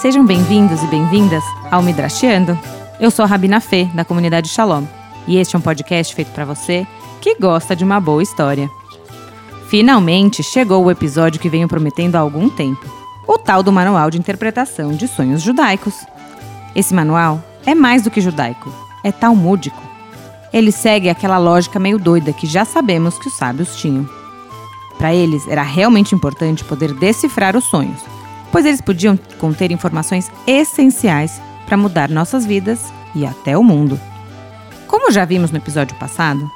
Sejam bem-vindos e bem-vindas ao Midrashiando. Eu sou a Rabina Fê, da comunidade Shalom, e este é um podcast feito para você que gosta de uma boa história. Finalmente chegou o episódio que venho prometendo há algum tempo: o tal do Manual de Interpretação de Sonhos Judaicos. Esse manual é mais do que judaico, é talmúdico. Ele segue aquela lógica meio doida que já sabemos que os sábios tinham. Para eles, era realmente importante poder decifrar os sonhos, pois eles podiam conter informações essenciais para mudar nossas vidas e até o mundo. Como já vimos no episódio passado,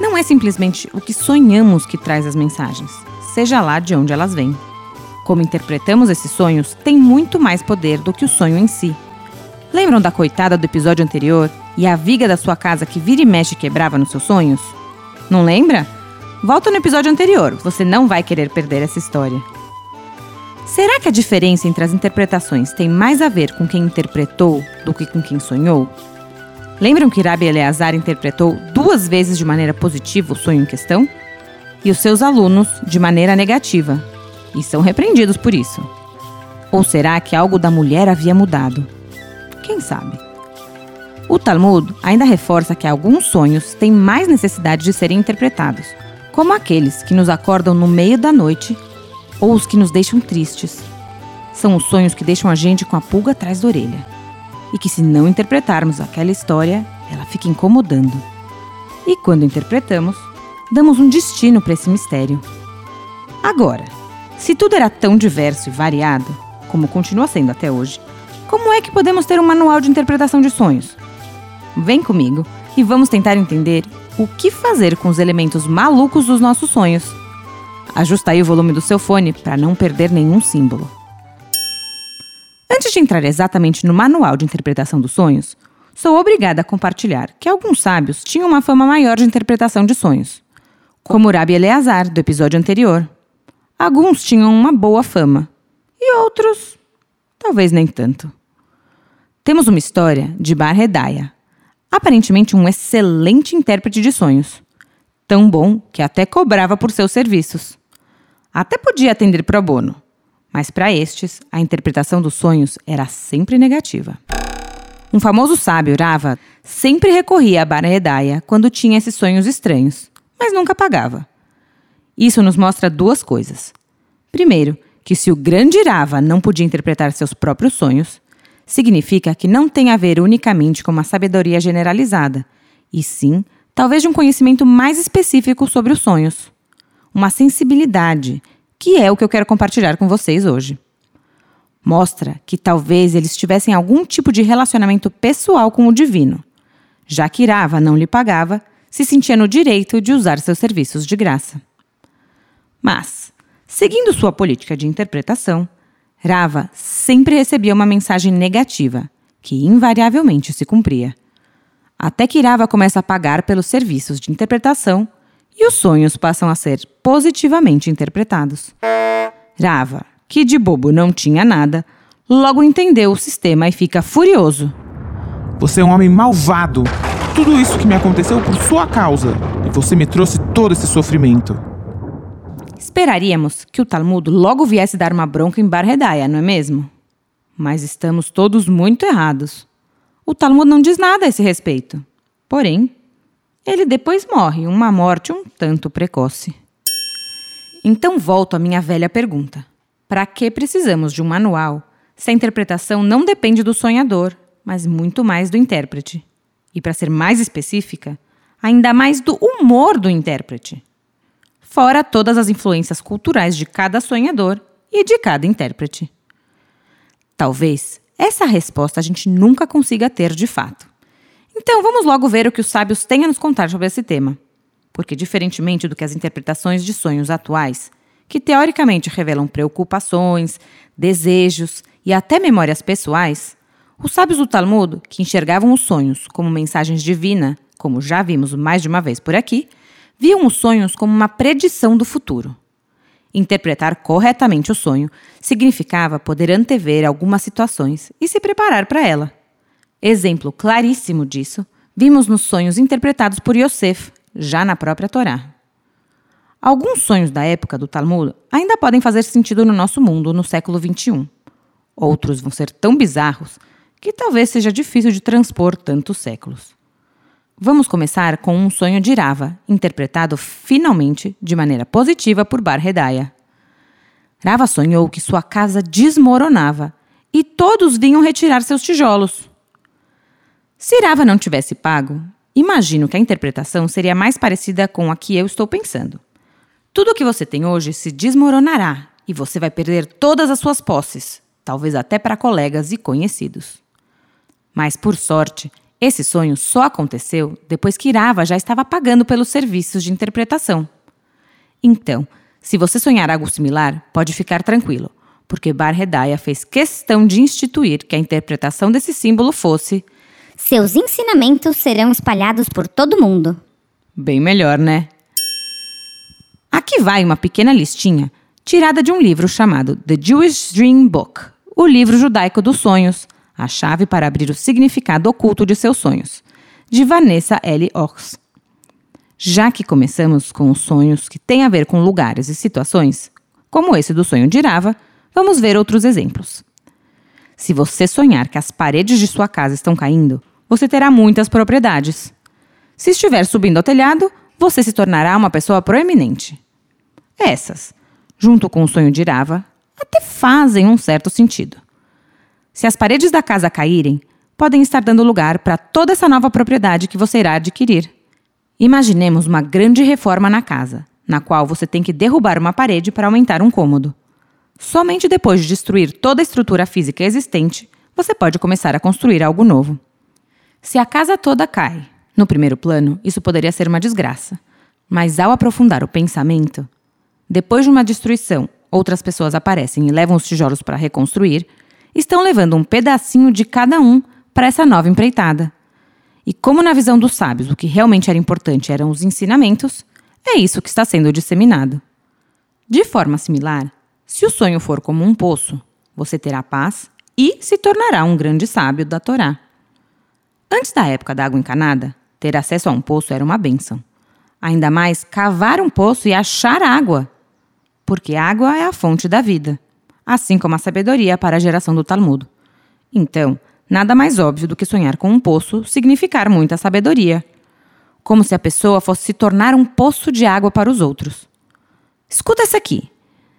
não é simplesmente o que sonhamos que traz as mensagens, seja lá de onde elas vêm. Como interpretamos esses sonhos tem muito mais poder do que o sonho em si. Lembram da coitada do episódio anterior e a viga da sua casa que vira e mexe quebrava nos seus sonhos? Não lembra? Volta no episódio anterior, você não vai querer perder essa história. Será que a diferença entre as interpretações tem mais a ver com quem interpretou do que com quem sonhou? Lembram que Rabi Eleazar interpretou duas vezes de maneira positiva o sonho em questão? E os seus alunos de maneira negativa, e são repreendidos por isso. Ou será que algo da mulher havia mudado? Quem sabe? O Talmud ainda reforça que alguns sonhos têm mais necessidade de serem interpretados, como aqueles que nos acordam no meio da noite ou os que nos deixam tristes. São os sonhos que deixam a gente com a pulga atrás da orelha. E que, se não interpretarmos aquela história, ela fica incomodando. E quando interpretamos, damos um destino para esse mistério. Agora, se tudo era tão diverso e variado, como continua sendo até hoje, como é que podemos ter um manual de interpretação de sonhos? Vem comigo e vamos tentar entender o que fazer com os elementos malucos dos nossos sonhos. Ajusta aí o volume do seu fone para não perder nenhum símbolo. Antes de entrar exatamente no manual de interpretação dos sonhos, sou obrigada a compartilhar que alguns sábios tinham uma fama maior de interpretação de sonhos, como Rabi Eleazar, do episódio anterior. Alguns tinham uma boa fama e outros, talvez nem tanto. Temos uma história de Bar Hedaya, aparentemente um excelente intérprete de sonhos. Tão bom que até cobrava por seus serviços. Até podia atender pro bono, mas para estes, a interpretação dos sonhos era sempre negativa. Um famoso sábio, Rava, sempre recorria a Barahedaia quando tinha esses sonhos estranhos, mas nunca pagava. Isso nos mostra duas coisas. Primeiro, que se o grande Rava não podia interpretar seus próprios sonhos, significa que não tem a ver unicamente com uma sabedoria generalizada, e sim, talvez de um conhecimento mais específico sobre os sonhos. Uma sensibilidade, que é o que eu quero compartilhar com vocês hoje. Mostra que talvez eles tivessem algum tipo de relacionamento pessoal com o divino. Já que Irava não lhe pagava, se sentia no direito de usar seus serviços de graça. Mas, seguindo sua política de interpretação, Rava sempre recebia uma mensagem negativa, que invariavelmente se cumpria. Até que Rava começa a pagar pelos serviços de interpretação e os sonhos passam a ser positivamente interpretados. Rava, que de bobo não tinha nada, logo entendeu o sistema e fica furioso. Você é um homem malvado. Tudo isso que me aconteceu por sua causa. E você me trouxe todo esse sofrimento. Esperaríamos que o Talmud logo viesse dar uma bronca em Bar Hedaya, não é mesmo? Mas estamos todos muito errados. O Talmud não diz nada a esse respeito. Porém, ele depois morre, uma morte um tanto precoce. Então volto à minha velha pergunta: para que precisamos de um manual se a interpretação não depende do sonhador, mas muito mais do intérprete? E para ser mais específica, ainda mais do humor do intérprete fora todas as influências culturais de cada sonhador e de cada intérprete. Talvez essa resposta a gente nunca consiga ter de fato. Então vamos logo ver o que os sábios têm a nos contar sobre esse tema. Porque, diferentemente do que as interpretações de sonhos atuais, que teoricamente revelam preocupações, desejos e até memórias pessoais, os sábios do Talmud, que enxergavam os sonhos como mensagens divinas, como já vimos mais de uma vez por aqui, viam os sonhos como uma predição do futuro. Interpretar corretamente o sonho significava poder antever algumas situações e se preparar para ela. Exemplo claríssimo disso vimos nos sonhos interpretados por Yosef, já na própria Torá. Alguns sonhos da época do Talmud ainda podem fazer sentido no nosso mundo no século XXI. Outros vão ser tão bizarros que talvez seja difícil de transpor tantos séculos. Vamos começar com um sonho de Rava, interpretado finalmente de maneira positiva por Bar Hedaya. Rava sonhou que sua casa desmoronava e todos vinham retirar seus tijolos. Se Rava não tivesse pago, imagino que a interpretação seria mais parecida com a que eu estou pensando. Tudo o que você tem hoje se desmoronará e você vai perder todas as suas posses, talvez até para colegas e conhecidos. Mas, por sorte, esse sonho só aconteceu depois que Rava já estava pagando pelos serviços de interpretação. Então, se você sonhar algo similar, pode ficar tranquilo, porque Bar Hedaya fez questão de instituir que a interpretação desse símbolo fosse: Seus ensinamentos serão espalhados por todo mundo. Bem melhor, né? Aqui vai uma pequena listinha tirada de um livro chamado The Jewish Dream Book o livro judaico dos sonhos, a chave para abrir o significado oculto de seus sonhos, de Vanessa L. Ox. Já que começamos com os sonhos que têm a ver com lugares e situações, como esse do sonho de Irava, vamos ver outros exemplos. Se você sonhar que as paredes de sua casa estão caindo, você terá muitas propriedades. Se estiver subindo ao telhado, você se tornará uma pessoa proeminente. Essas, junto com o sonho de Irava, até fazem um certo sentido. Se as paredes da casa caírem, podem estar dando lugar para toda essa nova propriedade que você irá adquirir. Imaginemos uma grande reforma na casa, na qual você tem que derrubar uma parede para aumentar um cômodo. Somente depois de destruir toda a estrutura física existente, você pode começar a construir algo novo. Se a casa toda cai, no primeiro plano, isso poderia ser uma desgraça. Mas ao aprofundar o pensamento, depois de uma destruição, outras pessoas aparecem e levam os tijolos para reconstruir, estão levando um pedacinho de cada um para essa nova empreitada. E como na visão dos sábios o que realmente era importante eram os ensinamentos, é isso que está sendo disseminado. De forma similar, se o sonho for como um poço, você terá paz e se tornará um grande sábio da Torá. Antes da época da água encanada, ter acesso a um poço era uma bênção. Ainda mais cavar um poço e achar água, porque água é a fonte da vida, assim como a sabedoria para a geração do Talmud. Então, Nada mais óbvio do que sonhar com um poço significar muita sabedoria. Como se a pessoa fosse se tornar um poço de água para os outros. Escuta essa aqui.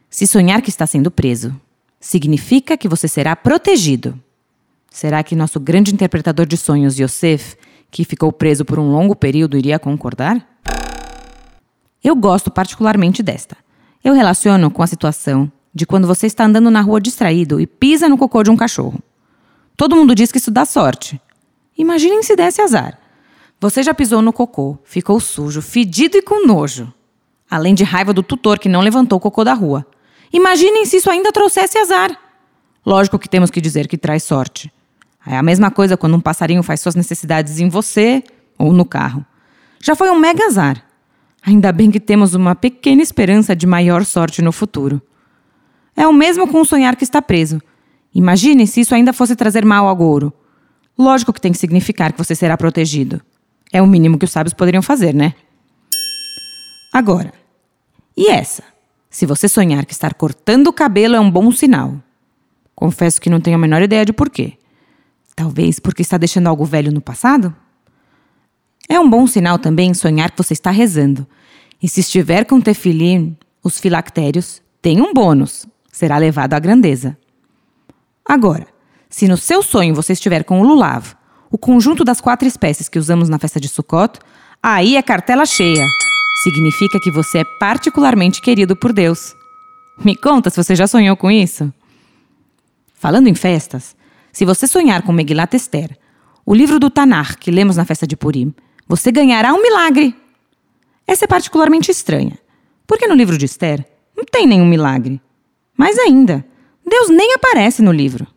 Se sonhar que está sendo preso, significa que você será protegido. Será que nosso grande interpretador de sonhos, Yosef, que ficou preso por um longo período, iria concordar? Eu gosto particularmente desta. Eu relaciono com a situação de quando você está andando na rua distraído e pisa no cocô de um cachorro. Todo mundo diz que isso dá sorte. Imaginem se desse azar. Você já pisou no cocô, ficou sujo, fedido e com nojo. Além de raiva do tutor que não levantou o cocô da rua. Imaginem se isso ainda trouxesse azar. Lógico que temos que dizer que traz sorte. É a mesma coisa quando um passarinho faz suas necessidades em você ou no carro. Já foi um mega azar. Ainda bem que temos uma pequena esperança de maior sorte no futuro. É o mesmo com sonhar que está preso. Imagine se isso ainda fosse trazer mal ao Gouro. Lógico que tem que significar que você será protegido. É o mínimo que os sábios poderiam fazer, né? Agora, e essa? Se você sonhar que estar cortando o cabelo é um bom sinal. Confesso que não tenho a menor ideia de porquê. Talvez porque está deixando algo velho no passado? É um bom sinal também sonhar que você está rezando. E se estiver com tefilim, os filactérios têm um bônus. Será levado à grandeza. Agora, se no seu sonho você estiver com o lulav, o conjunto das quatro espécies que usamos na festa de Sukkot, aí é cartela cheia. Significa que você é particularmente querido por Deus. Me conta se você já sonhou com isso. Falando em festas, se você sonhar com Megilat Esther, o livro do Tanar que lemos na festa de Purim, você ganhará um milagre. Essa é particularmente estranha, porque no livro de Esther não tem nenhum milagre. Mais ainda, Deus nem aparece no livro.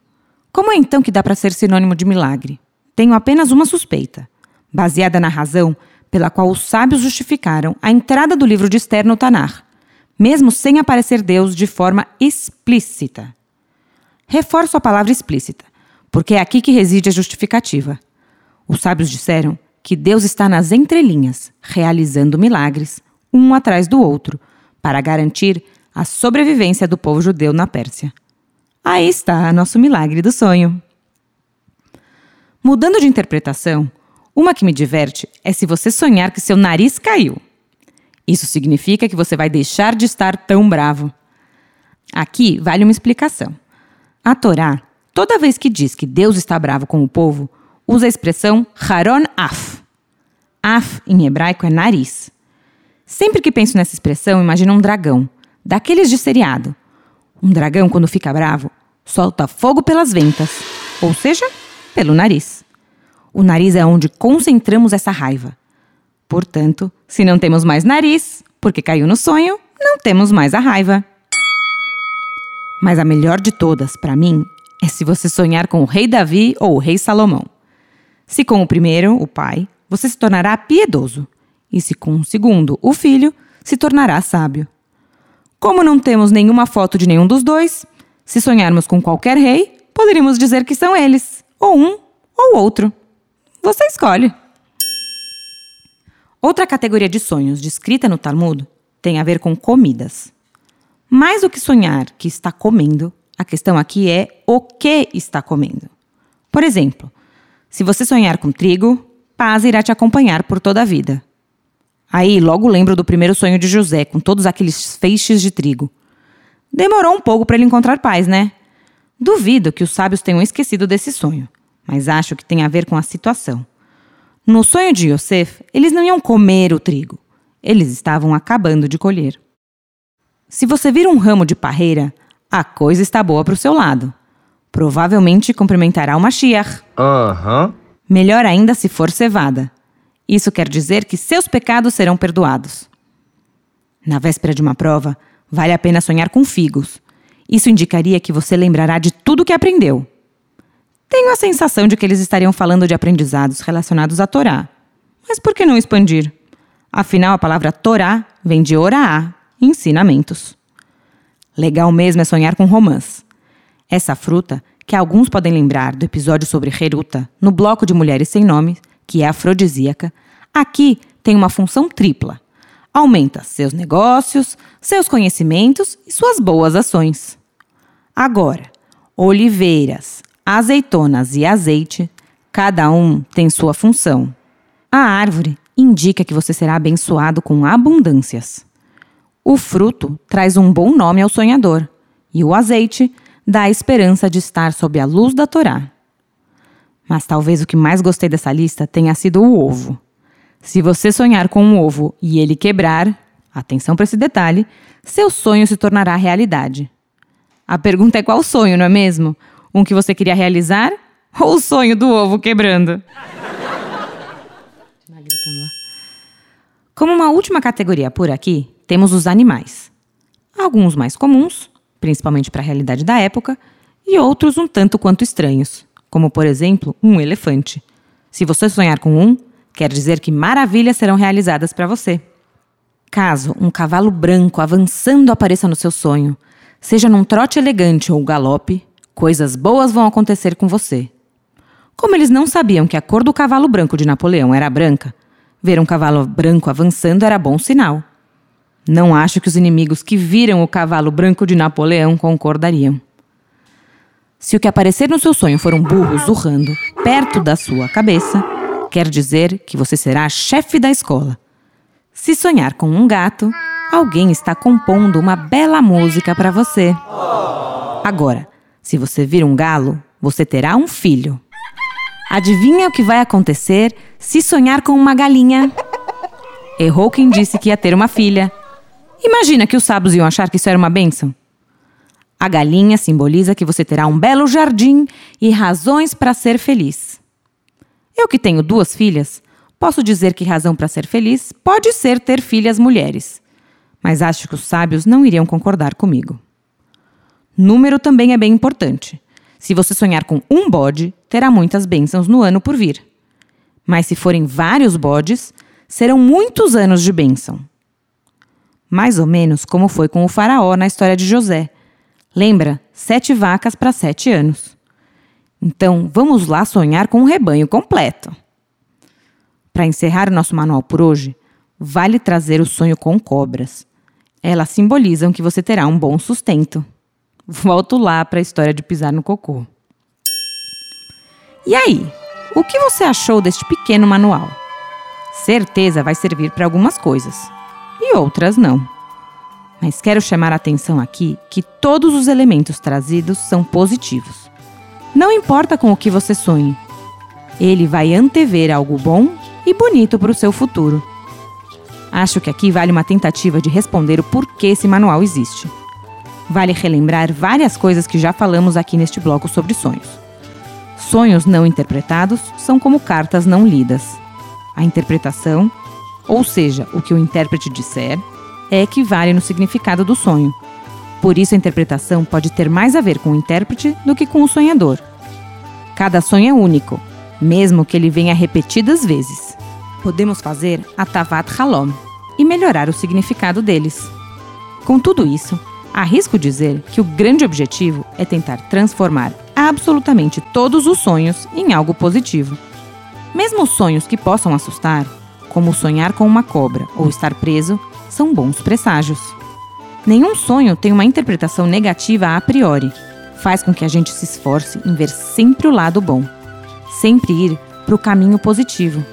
Como é então que dá para ser sinônimo de milagre? Tenho apenas uma suspeita, baseada na razão pela qual os sábios justificaram a entrada do livro de Esther no Tanar, mesmo sem aparecer Deus de forma explícita. Reforço a palavra explícita, porque é aqui que reside a justificativa. Os sábios disseram que Deus está nas entrelinhas, realizando milagres, um atrás do outro, para garantir a sobrevivência do povo judeu na Pérsia. Aí está nosso milagre do sonho. Mudando de interpretação, uma que me diverte é se você sonhar que seu nariz caiu. Isso significa que você vai deixar de estar tão bravo. Aqui vale uma explicação. A Torá, toda vez que diz que Deus está bravo com o povo, usa a expressão Haron Af. Af, em hebraico, é nariz. Sempre que penso nessa expressão, imagino um dragão, daqueles de seriado. Um dragão, quando fica bravo, solta fogo pelas ventas, ou seja, pelo nariz. O nariz é onde concentramos essa raiva. Portanto, se não temos mais nariz, porque caiu no sonho, não temos mais a raiva. Mas a melhor de todas, para mim, é se você sonhar com o rei Davi ou o rei Salomão. Se com o primeiro, o pai, você se tornará piedoso, e se com o segundo, o filho, se tornará sábio. Como não temos nenhuma foto de nenhum dos dois, se sonharmos com qualquer rei, poderíamos dizer que são eles, ou um ou outro. Você escolhe. Outra categoria de sonhos descrita no Talmud tem a ver com comidas. Mais do que sonhar que está comendo, a questão aqui é o que está comendo. Por exemplo, se você sonhar com trigo, paz irá te acompanhar por toda a vida. Aí logo lembro do primeiro sonho de José, com todos aqueles feixes de trigo. Demorou um pouco para ele encontrar paz, né? Duvido que os sábios tenham esquecido desse sonho, mas acho que tem a ver com a situação. No sonho de Yosef, eles não iam comer o trigo. Eles estavam acabando de colher. Se você vir um ramo de parreira, a coisa está boa para o seu lado. Provavelmente cumprimentará o Mashiach. Aham. Melhor ainda se for cevada. Isso quer dizer que seus pecados serão perdoados. Na véspera de uma prova, vale a pena sonhar com figos. Isso indicaria que você lembrará de tudo que aprendeu. Tenho a sensação de que eles estariam falando de aprendizados relacionados à Torá. Mas por que não expandir? Afinal, a palavra Torá vem de Oraá, ensinamentos. Legal mesmo é sonhar com romãs. Essa fruta, que alguns podem lembrar do episódio sobre Heruta, no bloco de Mulheres Sem Nome, que é afrodisíaca, aqui tem uma função tripla. Aumenta seus negócios, seus conhecimentos e suas boas ações. Agora, oliveiras, azeitonas e azeite, cada um tem sua função. A árvore indica que você será abençoado com abundâncias. O fruto traz um bom nome ao sonhador, e o azeite dá a esperança de estar sob a luz da Torá. Mas talvez o que mais gostei dessa lista tenha sido o ovo. Se você sonhar com um ovo e ele quebrar, atenção para esse detalhe, seu sonho se tornará realidade. A pergunta é qual sonho, não é mesmo? Um que você queria realizar ou o sonho do ovo quebrando? Como uma última categoria por aqui, temos os animais. Alguns mais comuns, principalmente para a realidade da época, e outros um tanto quanto estranhos, como por exemplo um elefante. Se você sonhar com um, quer dizer que maravilhas serão realizadas para você. Caso um cavalo branco avançando apareça no seu sonho, seja num trote elegante ou galope, coisas boas vão acontecer com você. Como eles não sabiam que a cor do cavalo branco de Napoleão era branca, ver um cavalo branco avançando era bom sinal. Não acho que os inimigos que viram o cavalo branco de Napoleão concordariam. Se o que aparecer no seu sonho for um burro zurrando perto da sua cabeça, quer dizer que você será chefe da escola. Se sonhar com um gato, alguém está compondo uma bela música para você. Agora, se você vir um galo, você terá um filho. Adivinha o que vai acontecer se sonhar com uma galinha? Errou quem disse que ia ter uma filha. Imagina que os sábios iam achar que isso era uma bênção. A galinha simboliza que você terá um belo jardim e razões para ser feliz. Eu que tenho duas filhas, posso dizer que razão para ser feliz pode ser ter filhas mulheres. Mas acho que os sábios não iriam concordar comigo. Número também é bem importante. Se você sonhar com um bode, terá muitas bênçãos no ano por vir. Mas se forem vários bodes, serão muitos anos de bênção. Mais ou menos como foi com o faraó na história de José. Lembra? Sete vacas para sete anos. Então, vamos lá sonhar com um rebanho completo. Para encerrar o nosso manual por hoje, vale trazer o sonho com cobras. Elas simbolizam que você terá um bom sustento. volto lá para a história de pisar no cocô. E aí, o que você achou deste pequeno manual? Certeza vai servir para algumas coisas e outras não. Mas quero chamar a atenção aqui que todos os elementos trazidos são positivos. Não importa com o que você sonhe, ele vai antever algo bom e bonito para o seu futuro. Acho que aqui vale uma tentativa de responder o porquê esse manual existe. Vale relembrar várias coisas que já falamos aqui neste bloco sobre sonhos. Sonhos não interpretados são como cartas não lidas. A interpretação, ou seja, o que o intérprete disser, é equivale no significado do sonho. Por isso, a interpretação pode ter mais a ver com o intérprete do que com o sonhador. Cada sonho é único, mesmo que ele venha repetidas vezes. Podemos fazer a Tavat Halom e melhorar o significado deles. Com tudo isso, arrisco dizer que o grande objetivo é tentar transformar absolutamente todos os sonhos em algo positivo. Mesmo os sonhos que possam assustar, como sonhar com uma cobra ou estar preso, são bons presságios. Nenhum sonho tem uma interpretação negativa a priori. Faz com que a gente se esforce em ver sempre o lado bom, sempre ir para o caminho positivo.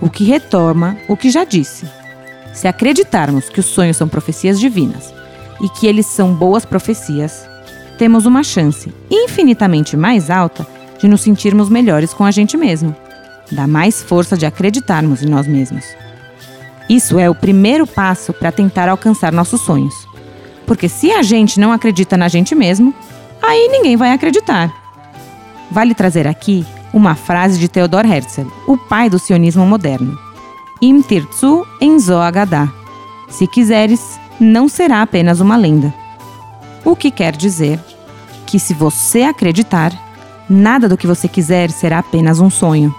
O que retoma o que já disse. Se acreditarmos que os sonhos são profecias divinas e que eles são boas profecias, temos uma chance infinitamente mais alta de nos sentirmos melhores com a gente mesmo. Dá mais força de acreditarmos em nós mesmos. Isso é o primeiro passo para tentar alcançar nossos sonhos. Porque se a gente não acredita na gente mesmo, aí ninguém vai acreditar. Vale trazer aqui uma frase de Theodor Herzl, o pai do sionismo moderno. Im tirtzu enzo agadá. Se quiseres, não será apenas uma lenda. O que quer dizer que se você acreditar, nada do que você quiser será apenas um sonho.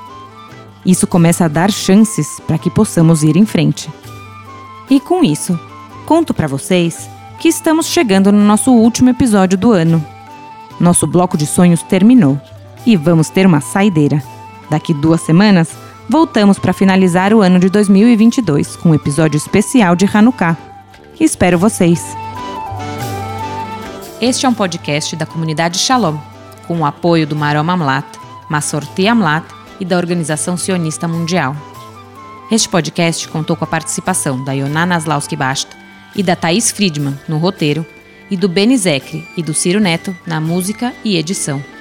Isso começa a dar chances para que possamos ir em frente. E com isso, conto para vocês que estamos chegando no nosso último episódio do ano. Nosso bloco de sonhos terminou e vamos ter uma saideira. Daqui duas semanas, voltamos para finalizar o ano de 2022 com um episódio especial de Hanukkah. Espero vocês! Este é um podcast da comunidade Shalom, com o apoio do Marom Amlat, Massorti Amlat e da Organização Sionista Mundial. Este podcast contou com a participação da Yoná Naslauski Basta e da Thaís Friedman no roteiro e do Beni Zecri e do Ciro Neto na música e edição.